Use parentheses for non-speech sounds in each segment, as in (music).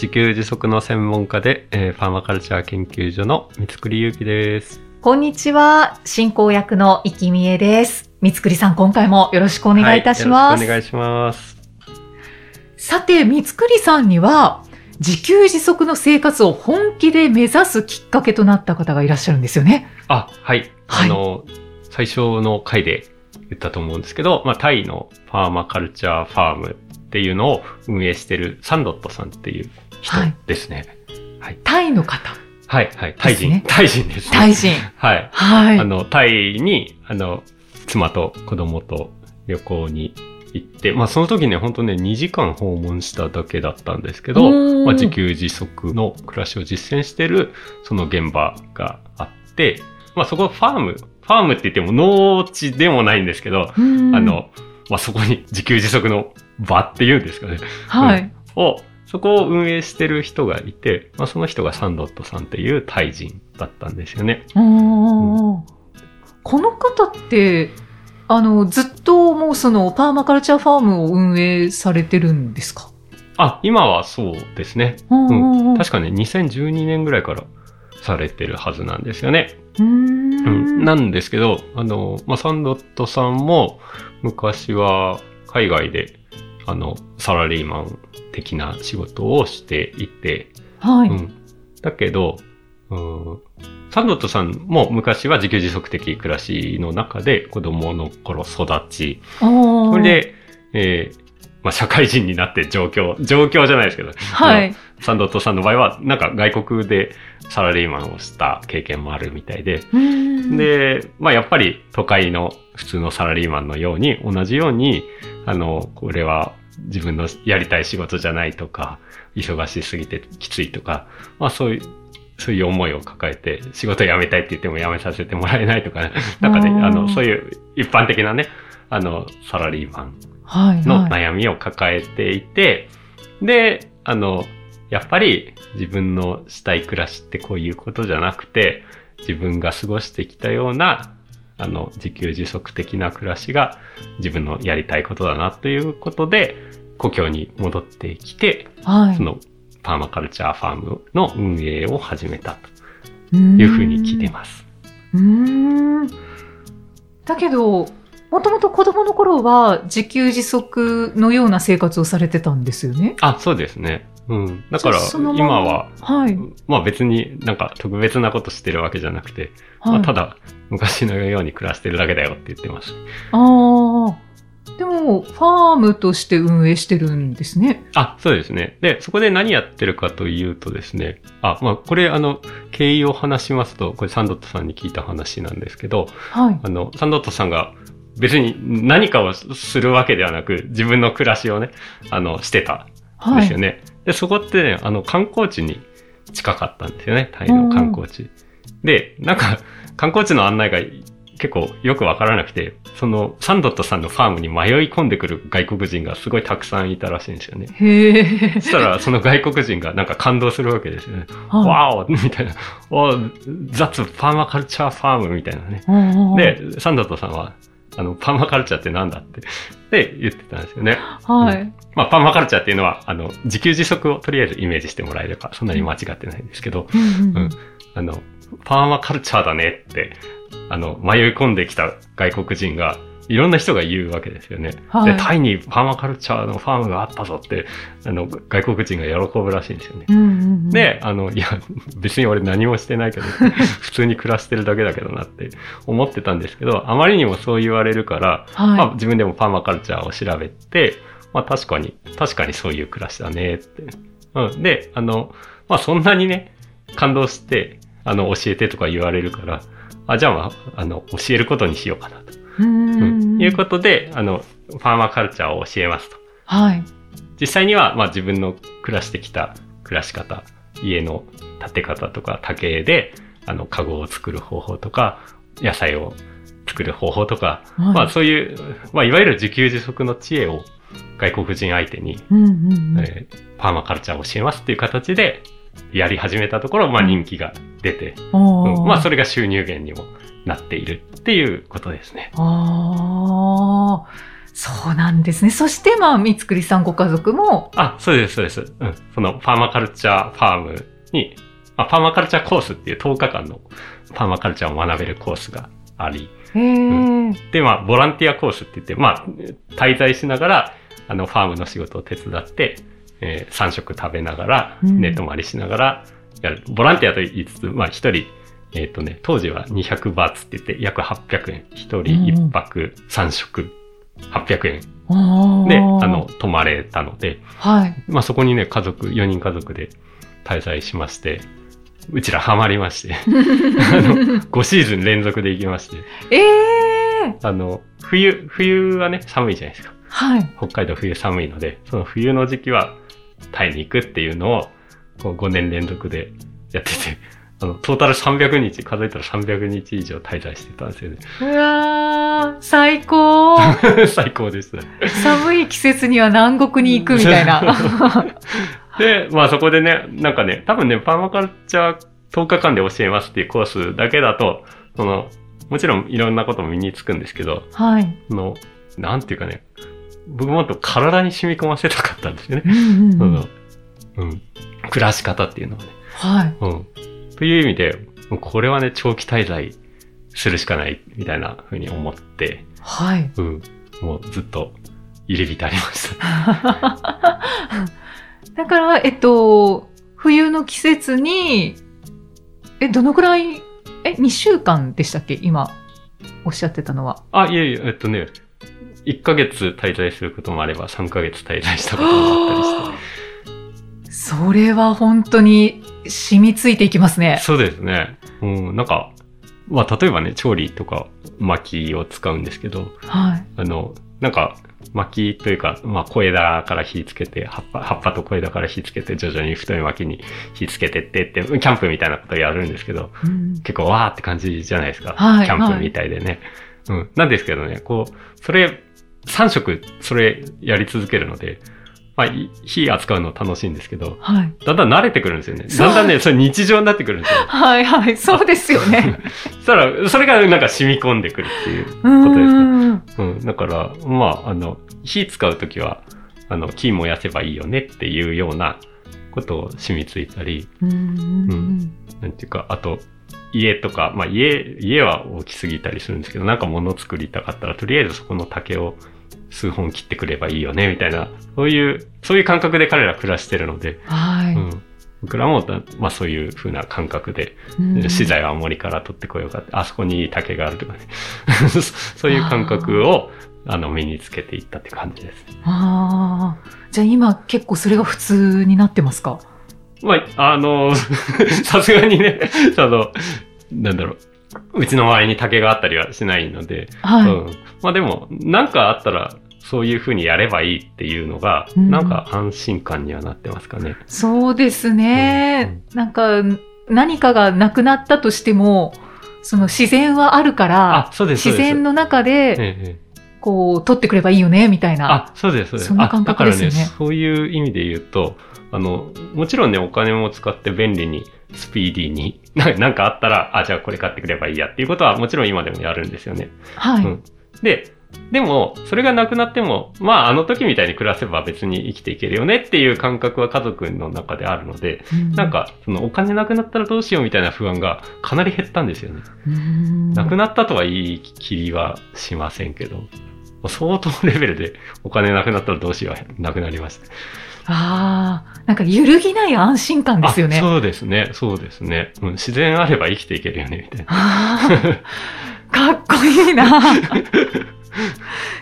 自給自足の専門家で、えー、パーマカルチャー研究所の三つくりゆうきです。こんにちは。進行役の生きみえです。三つくりさん、今回もよろしくお願いいたします。はい、よろしくお願いします。さて、三つくりさんには、自給自足の生活を本気で目指すきっかけとなった方がいらっしゃるんですよね。あ、はい。はいあの、最初の回で言ったと思うんですけど、まあ、タイのパーマカルチャーファームっていうのを運営してるサンドットさんっていう人はいですね。はい。タイの方。はい、はい。タイ人。タイ人です、ね。タイ人。はい。はい。あの、タイに、あの、妻と子供と旅行に行って、まあその時ね、本当ね、2時間訪問しただけだったんですけど、うんまあ自給自足の暮らしを実践してる、その現場があって、まあそこファーム、ファームって言っても農地でもないんですけど、うんあ、の、まあそこに自給自足の場っていうんですかね。はい。を、そこを運営してる人がいて、まあその人がサンドットさんっていうタイ人だったんですよね。おーこの方って、あの、ずっともうそのパーマカルチャーファームを運営されてるんですか？あ、今はそうですね。うん確かね、2012年ぐらいからされてるはずなんですよね。うーうんん。なんですけど、あの、まあ、サンドットさんも昔は海外で、あの、サラリーマン的な仕事をしていて、はい。うん。だけど、うん、サンドットさんも昔は自給自足的暮らしの中で子供の頃育ち、そそれ、で、えーまあ、社会人になって上京、上京じゃないですけど、はい。サンドットさんの場合は、なんか外国でサラリーマンをした経験もあるみたいで、うーん、で、まあやっぱり都会の普通のサラリーマンのように、同じように、あの、これは自分のやりたい仕事じゃないとか、忙しすぎてきついとか、まあそういう、そういう思いを抱えて、仕事辞めたいって言っても辞めさせてもらえないとかね、(laughs) なんかね、あの、そういう一般的なね、あの、サラリーマンはい、のはい。悩みを抱えていて、で、あの、やっぱり自分のしたい暮らしってこういうことじゃなくて、自分が過ごしてきたような、あの、自給自足的な暮らしが自分のやりたいことだなということで、故郷に戻ってきて、はい。そのパーマカルチャーファームの運営を始めたとというふうに聞いてます。うーん。だけど、もともと子供の頃は自給自足のような生活をされてたんですよね。あ、そうですね。うん。だから今は、はい。まあ別になんか特別なことしてるわけじゃなくて、はい、まあ、ただ昔のように暮らしてるだけだよって言ってます。ああ。でも、ファームとして運営してるんですね。あ、そうですね。で、そこで何やってるかというとですね、あ、まあこれあの、経緯を話しますと、これサンドットさんに聞いた話なんですけど、はい。あの、サンドットさんが別に何かをするわけではなく、自分の暮らしをね、あの、してたんはい。ですよね。で、そこってね、あの、観光地に近かったんですよね、タイの観光地。で、なんか、観光地の案内が結構よくわからなくて、その、サンドットさんのファームに迷い込んでくる外国人がすごいたくさんいたらしいんですよね。へえ。そしたら、その外国人がなんか感動するわけですよね。(laughs) はいわおみたいな。おザッツパーマカルチャーファームみたいなね。うんうん、で、サンドットさんは、あの、パーマカルチャーってなんだって、(laughs) で、言ってたんですよね。はい。まあ、パーマカルチャーっていうのは、あの、自給自足をとりあえずイメージしてもらえれば、そんなに間違ってないんですけど、うんうんうんあの、パーマカルチャーだねって、あの、迷い込んできた外国人が、いろんな人が言うわけですよね。はいで、タイにパーマカルチャーのファームがあったぞって、あの、外国人が喜ぶらしいんですよね。うんうんうん、で、あの、いや、別に俺何もしてないけど、(laughs) 普通に暮らしてるだけだけどなって思ってたんですけど、あまりにもそう言われるから、はい。まあ自分でもパーマカルチャーを調べて、まあ確かに、確かにそういう暮らしだねって。うん。で、あの、まあそんなにね、感動して、あの、教えてとか言われるから、あ、じゃあまあ、あの、教えることにしようかなと。うん。いうことで、あの、パーマカルチャーを教えますと。はい。実際には、まあ自分の暮らしてきた暮らし方、家の建て方とか多形で、あの、カゴを作る方法とか、野菜を作る方法とか、はいまあそういう、まあいわゆる自給自足の知恵を外国人相手に、うん。うん。うん。えーパーマカルチャーを教えますっていう形でやり始めたところ、まあ人気が出て、うんまあそれが収入源にもなっているっていうことですね。ああ、そうなんですね。そして、まあ、三つくりさんご家族も、あ、そうです、そうです。うん。そのパーマカルチャーファームに、まあ、パーマカルチャーコースっていう10日間のパーマカルチャーを学べるコースがあり、へえ、で、まあ、ボランティアコースって言って、まあ、滞在しながら、あの、ファームの仕事を手伝って、えー、3食食べながら、うん寝泊まりしながら、やる。ボランティアと言いつつ、まあ、一人、えっ、とね、当時は200バーツって言って、約800円。一人一泊3食、800円あで、あの、、泊まれたので、はい。まあ、そこにね、家族、4人家族で滞在しまして、うちらハマりまして、(laughs) あの、5シーズン連続で行きまして、ええあの、冬、冬はね、寒いじゃないですか。はい。北海道冬寒いので、その冬の時期はタイに行くっていうのを、こう5年連続でやってて、(laughs) あの、トータル300日、数えたら300日以上滞在してたんですよね。うわー、最高。(laughs) 最高でした。寒い季節には南国に行くみたいな。(laughs) で、まあそこでね、なんかね、多分ね、パーマカルチャー10日間で教えますっていうコースだけだと、その、もちろんいろんなことも身につくんですけど、はい。その、なんていうかね、僕もっと体に染み込ませたかったんですよね。うんうんうんその、うん。暮らし方っていうのはね。はい。うん。という意味で、もうこれはね、長期滞在するしかない、みたいな風に思って、はい。うん。もうずっと入れ浸りました。(laughs) (laughs) だから、えっと、冬の季節に、え、どのくらい、え、2週間でしたっけ？今、おっしゃってたのは。あ、いえいえ、えっとね、1ヶ月滞在することもあれば、3ヶ月滞在したこともあったりして。それは本当に染みついていきますね。そうですね。うん、なんか、まあ、例えばね、調理とか薪を使うんですけど、はい。あの、なんか、薪というか、まあ、小枝から火つけて、葉っぱ、葉っぱと小枝から火つけて、徐々に太い薪に火つけてってって、キャンプみたいなことをやるんですけど、うん結構わーって感じじゃないですか。はいキャンプみたいでね。うん。なんですけどね、こう、それ、3食、それやり続けるので、まあ、い火扱うの楽しいんですけど、はい。だんだん慣れてくるんですよね。だんだんね、それ日常になってくるんですよ。はいはい。そうですよね。(laughs) そしたら、それがなんか染み込んでくるっていううことですね。ん。うん。だから、まあ、あの、火使うときは、あの、木燃やせばいいよねっていうようなことを染みついたり、うん。なんていうか、あと、家とか、まあ家、家は大きすぎたりするんですけど、なんか物作りたかったら、とりあえずそこの竹を数本切ってくればいいよね、みたいな、そういう、そういう感覚で彼ら暮らしてるので、はい。うん。僕らもだ、まあそういう風な感覚で、うん資材は森から取ってこようかって、あそこにいい竹があるとかね。(laughs) そういう感覚を、あの、身につけていったって感じです。ああ。じゃあ今結構それが普通になってますか？まあ、あの、(laughs) さすがにね、その、なんだろう、うちの周りに竹があったりはしないので、はい。うん。まあでも、なんかあったら、そういう風にやればいいっていうのが、うんなんか安心感にはなってますかね。そうですね。なんか、何かがなくなったとしても、その自然はあるから、あ、そうです、そう自です。然の中えで、えええこう、取ってくればいいよね、みたいな。あ、そうです、そうです。そんな感覚ですよねあだからね、そういう意味で言うと、あの、もちろんね、お金も使って便利に、スピーディーに、(laughs) ななんかあったら、あ、じゃあこれ買ってくればいいやっていうことはもちろん今でもやるんですよね。はい。うんで、でも、それがなくなっても、まあ、あの時みたいに暮らせば別に生きていけるよねっていう感覚は家族の中であるので、うなん、か、そのお金なくなったらどうしようみたいな不安がかなり減ったんですよね。うんなくなったとは言い切りはしませんけど、相当レベルでお金なくなったらどうしようなくなりました。ああ、なんか揺るぎない安心感ですよね。あそうですね、そうですね、うん。自然あれば生きていけるよね、みたいな。(laughs) かっこいいな。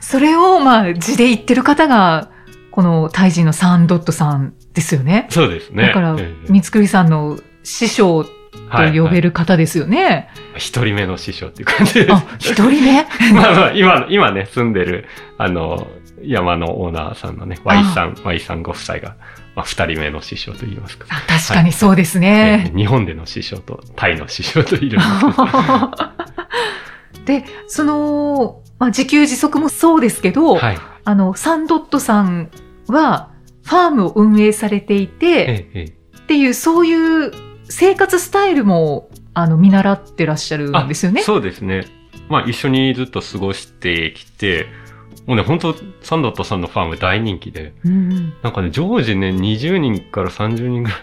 それを、まあ、字で言ってる方が、このタイ人のサンドットさんですよね。そうですね。だからええ、三つくりさんの師匠とはい呼べる方ですよね。一人目の師匠っていう感じです。あ、一人目？(laughs) まあまあ、今、今ね、住んでる、あの、山のオーナーさんのね、Y さん、Y さんご夫妻が、まあ、二人目の師匠といいますか。あ確かにそうですえね。ー日本での師匠とタイの師匠といるんです。(laughs) で、その、まあ、自給自足もそうですけど、はい。あの、サンドットさんは、ファームを運営されていて、えええっていう、そういう生活スタイルも、あの、見習ってらっしゃるんですよね。そうですね。まあ一緒にずっと過ごしてきて、もうね、本当サンドットさんのファーム大人気で、うんなんかね、常時ね、20人から30人ぐら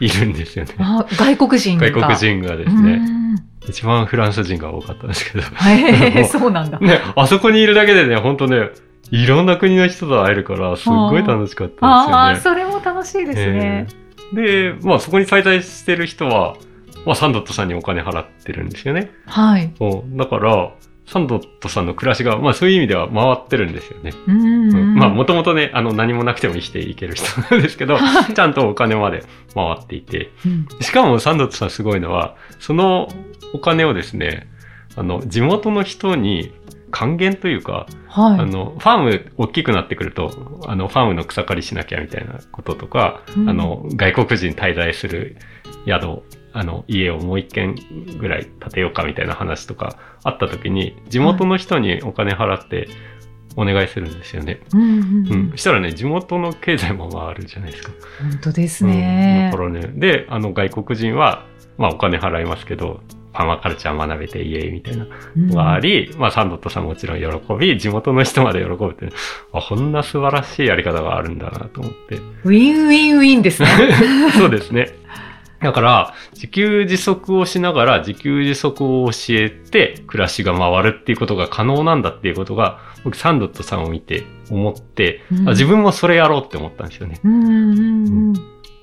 いいるんですよね。あ外国人が。外国人がですうね。ん一番フランス人が多かったんですけど。へえ、そうなんだ。ね、あそこにいるだけでね、本当ね、いろんな国の人と会えるから、すっごい楽しかったああ、ですよね。それも楽しいですね。えーで、まあそこに滞在してる人は、まあサンドットさんにお金払ってるんですよね。はい。うんだから、サンドットさんの暮らしが、まあそういう意味では回ってるんですよね。うんうんうん。まあもともとね、あの何もなくても生きていける人なんですけど、は (laughs) いちゃんとお金まで回っていて、うん。しかもサンドットさんすごいのは、そのお金をですね、あの、地元の人に還元というか、はい。あの、ファーム大きくなってくると、あの、ファームの草刈りしなきゃみたいなこととか、うん。あの、外国人滞在する宿、あの、家をもう一軒ぐらい建てようかみたいな話とかあった時に、地元の人にお金払ってお願いするんですよね。うんうんううんん。したらね、地元の経済も回るじゃないですか。本当ですうんねで、あの、外国人は、まあお金払いますけど、パーマカルチャー学べてイエーイみたいなうんがあり、まあサンドットさんもちろん喜び、地元の人まで喜ぶって、あ、こんな素晴らしいやり方があるんだなと思って。ウィンウィンウィンですね。(laughs) そうですね。だから、自給自足をしながら自給自足を教えて暮らしが回るっていうことが可能なんだっていうことが、僕サンドットさんを見て思って、うんあ自分もそれやろうって思ったんですよね。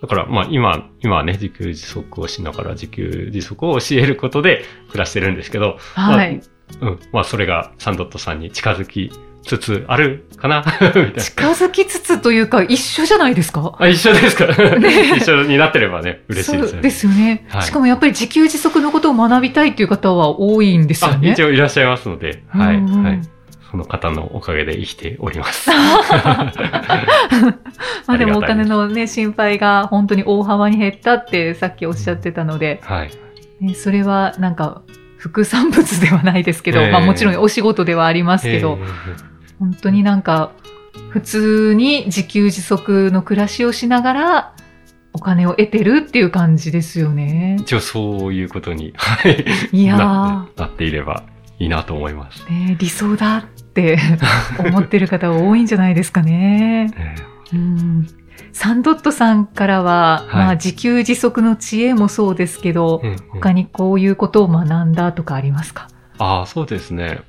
だから、まあ今、今はね、自給自足をしながら自給自足を教えることで暮らしてるんですけど、はい。まあ、うん。まあそれがサンドットさんに近づきつつあるかな？(laughs) みたいな。近づきつつというか、一緒じゃないですか？あ、一緒ですか？(laughs) 一緒になってればね、嬉しいですよね。ですよね、はいしかもやっぱり自給自足のことを学びたいっていう方は多いんですよあ、ね。一応いらっしゃいますので、はい、うんうんはい。その方のおかげで生きております。(laughs) まあでもお金のね、心配が本当に大幅に減ったってさっきおっしゃってたので、はい。ねそれはなんか副産物ではないですけど、ええまあもちろんお仕事ではありますけど、え本当になんか普通に自給自足の暮らしをしながらお金を得てるっていう感じですよねー。一応そういうことに、はい。いやーななっていればいいなと思います。ね、理想だって (laughs) 思ってる方は多いんじゃないですかね。えうんサンドットさんからは、はいまあ、自給自足の知恵もそうですけど、ーうんうん他にこういうことを学んだとかありますか？ああ、そうですね。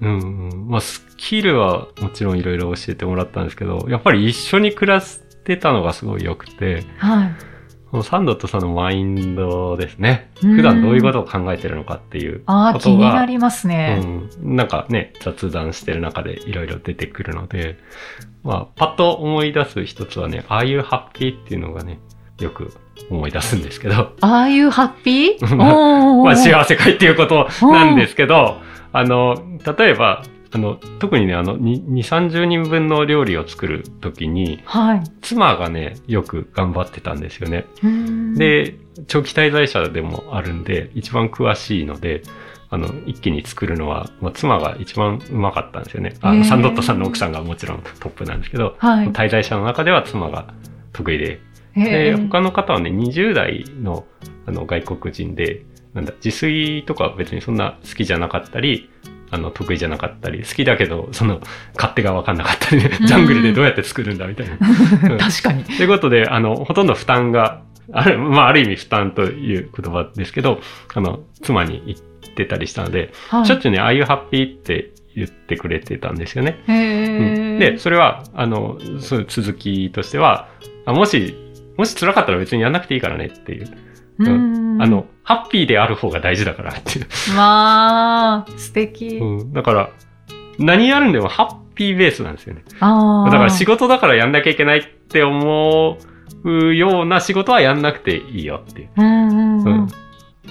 うん、うん。まあ、スキルはもちろんいろいろ教えてもらったんですけど、やっぱり一緒に暮らしてたのがすごい良くて、はい。このサンドットさんのマインドですね。うん普段どういうことを考えてるのかっていうああ、気ことがになりますね。うん、なんかね、雑談してる中でいろいろ出てくるので、まあ、パッと思い出す一つはね、ああいうハッピーっていうのがね、よく思い出すんですけど、ああいうハッピー？(laughs) まあ幸せ会っていうことなんですけど、あの、例えば、あの、特にね、あの、2、30人分の料理を作るときに、はい。妻がね、よく頑張ってたんですよね。うん、で、長期滞在者でもあるんで、一番詳しいので、あの、一気に作るのは、まあ、妻が一番うまかったんですよね。あの、サンドットさんの奥さんがもちろんトップなんですけど、はい。滞在者の中では妻が得意で、へで、ー他の方はね、20代のあの外国人で、なんだ、自炊とかは別にそんな好きじゃなかったり、あの、得意じゃなかったり、好きだけど、その、勝手が分かんなかったりね、ジャングルでどうやって作るんだみたいな。う (laughs) ん確かに。ということで、あの、ほとんど負担が、ある、まあ、ある意味負担という言葉ですけど、あの、妻に言ってたりしたので、はいしょっちゅうね、ああいうハッピーって言ってくれてたんですよね。うんで、それは、あの、そういう続きとしては、あもし、もし辛かったら別にやんなくていいからねっていう。うんあの、ハッピーである方が大事だからっていう。まあ、素敵。うん、だから、何やるんでもハッピーベースなんですよね。ああ。だから仕事だからやんなきゃいけないって思うような仕事はやんなくていいよっていう。うんうんうんうん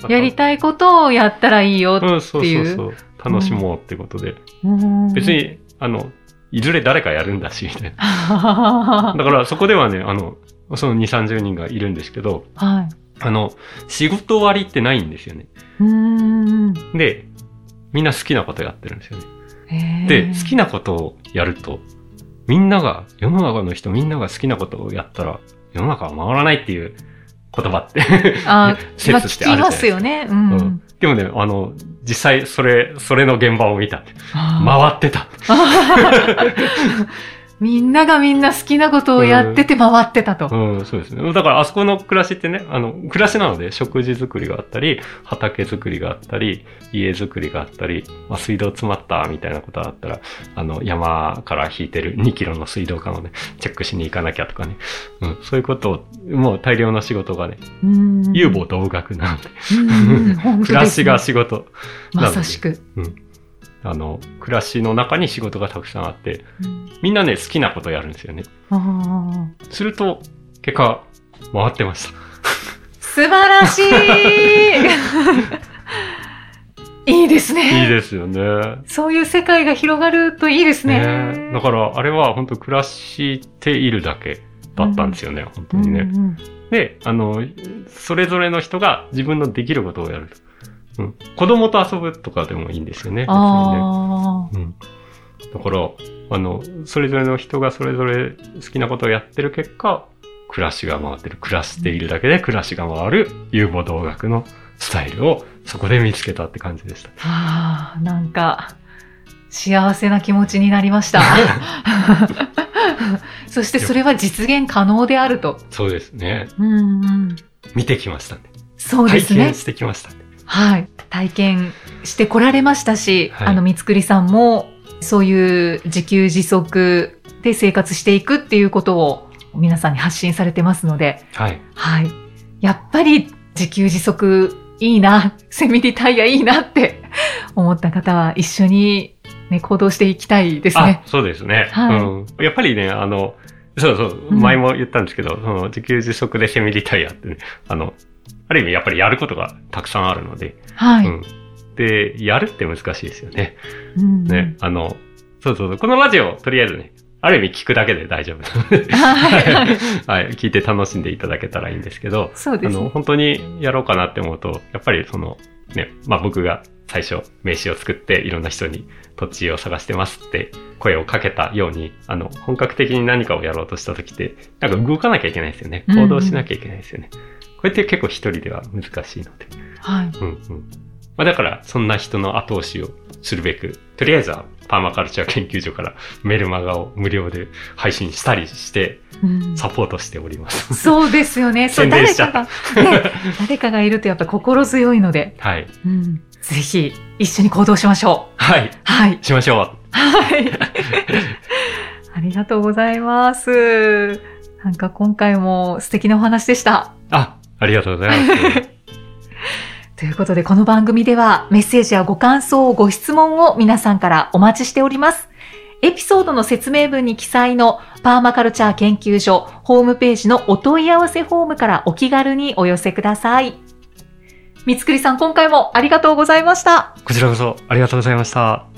やりたいことをやったらいいよ。うん、そうっていうそうそう。楽しもうってことで。うん別。に、あの、いずれ誰かやるんだし、みたいな。は (laughs) だからそこではね、あの、その2、30人がいるんですけど、はい。あの、仕事終わりってないんですよね。で、みんな好きなことやってるんですよね。で、好きなことをやると、みんなが、世の中の人みんなが好きなことをやったら、世の中は回らないっていう言葉って (laughs) あ、説してあるじゃないです聞きますよね。うん。うんでもね、あの、実際それ、それの現場を見た。回ってた。(laughs) みんながみんな好きなことをやってて回ってたと。うん、そうですね。だからあそこの暮らしってね、あの、暮らしなので食事作りがあったり、畑作りがあったり、家作りがあったり、まあ、水道詰まったみたいなことがあったら、あの、山から引いてる2キロの水道管をね、チェックしに行かなきゃとかね。うん、そういうことを、もう大量の仕事がね、うん有望同学なので、暮らしが仕事。まさしく。あの、暮らしの中に仕事がたくさんあって、うんみんなね、好きなことをやるんですよね。すると、結果、回ってました。素晴らしい (laughs) いいですね。いいですよね。そういう世界が広がるといいですね。ねだから、あれは本当暮らしているだけだったんですよね、本当にね。うんうんで、あの、それぞれの人が自分のできることをやる。うん。子供と遊ぶとかでもいいんですよね。別にね。あうん。だから、あの、それぞれの人がそれぞれ好きなことをやってる結果、暮らしが回ってる。暮らしているだけで暮らしが回る有望動学のスタイルをそこで見つけたって感じでした。ーあー、なんか、幸せな気持ちになりました。(laughs) そしてそれは実現可能であると。そうですね。うんうん、見てきましたね。そうですね体験。してきましたね。はい。体験してこられましたし、はいあの、三つくりさんも、そういう自給自足で生活していくっていうことを皆さんに発信されてますので、はい。はい。やっぱり自給自足いいな、セミリタイヤいいなって (laughs) 思った方は一緒に、ね、行動していきたいですあね。、そうですね。はいうん。やっぱりね、あの、そうそう、うん前も言ったんですけど、その自給自足でセミリタイアってね、あの、ある意味やっぱりやることがたくさんあるので、はい。うん。で、やるって難しいですよね。うんね、あの、そうそうそう、このラジオ、とりあえずね、ある意味聞くだけで大丈夫なので、はいはい (laughs) はい、聞いて楽しんでいただけたらいいんですけど、あの、そうですね。本当にやろうかなって思うと、やっぱりその、ね、まあ僕が最初名刺を作っていろんな人に土地を探してますって声をかけたように、あの、本格的に何かをやろうとした時って、なんか動かなきゃいけないですよね。行動しなきゃいけないですよね。これって結構一人では難しいので。はい。うんうん。まあだから、そんな人の後押しをするべく、とりあえずはパーマカルチャー研究所からメルマガを無料で配信したりして、うんサポートしております。そうですよね。そう、誰かが、ね、誰かがいるとやっぱ心強いので、はい。うん、ぜひ一緒に行動しましょう。はい。はい。しましょう。はい。(laughs) ありがとうございます。なんか今回も素敵なお話でした。あ、ありがとうございます。(laughs) ということで、この番組ではメッセージやご感想、ご質問を皆さんからお待ちしております。エピソードの説明文に記載のパーマカルチャー研究所ホームページのお問い合わせフォームからお気軽にお寄せください。三つくりさん、今回もありがとうございました。こちらこそありがとうございました。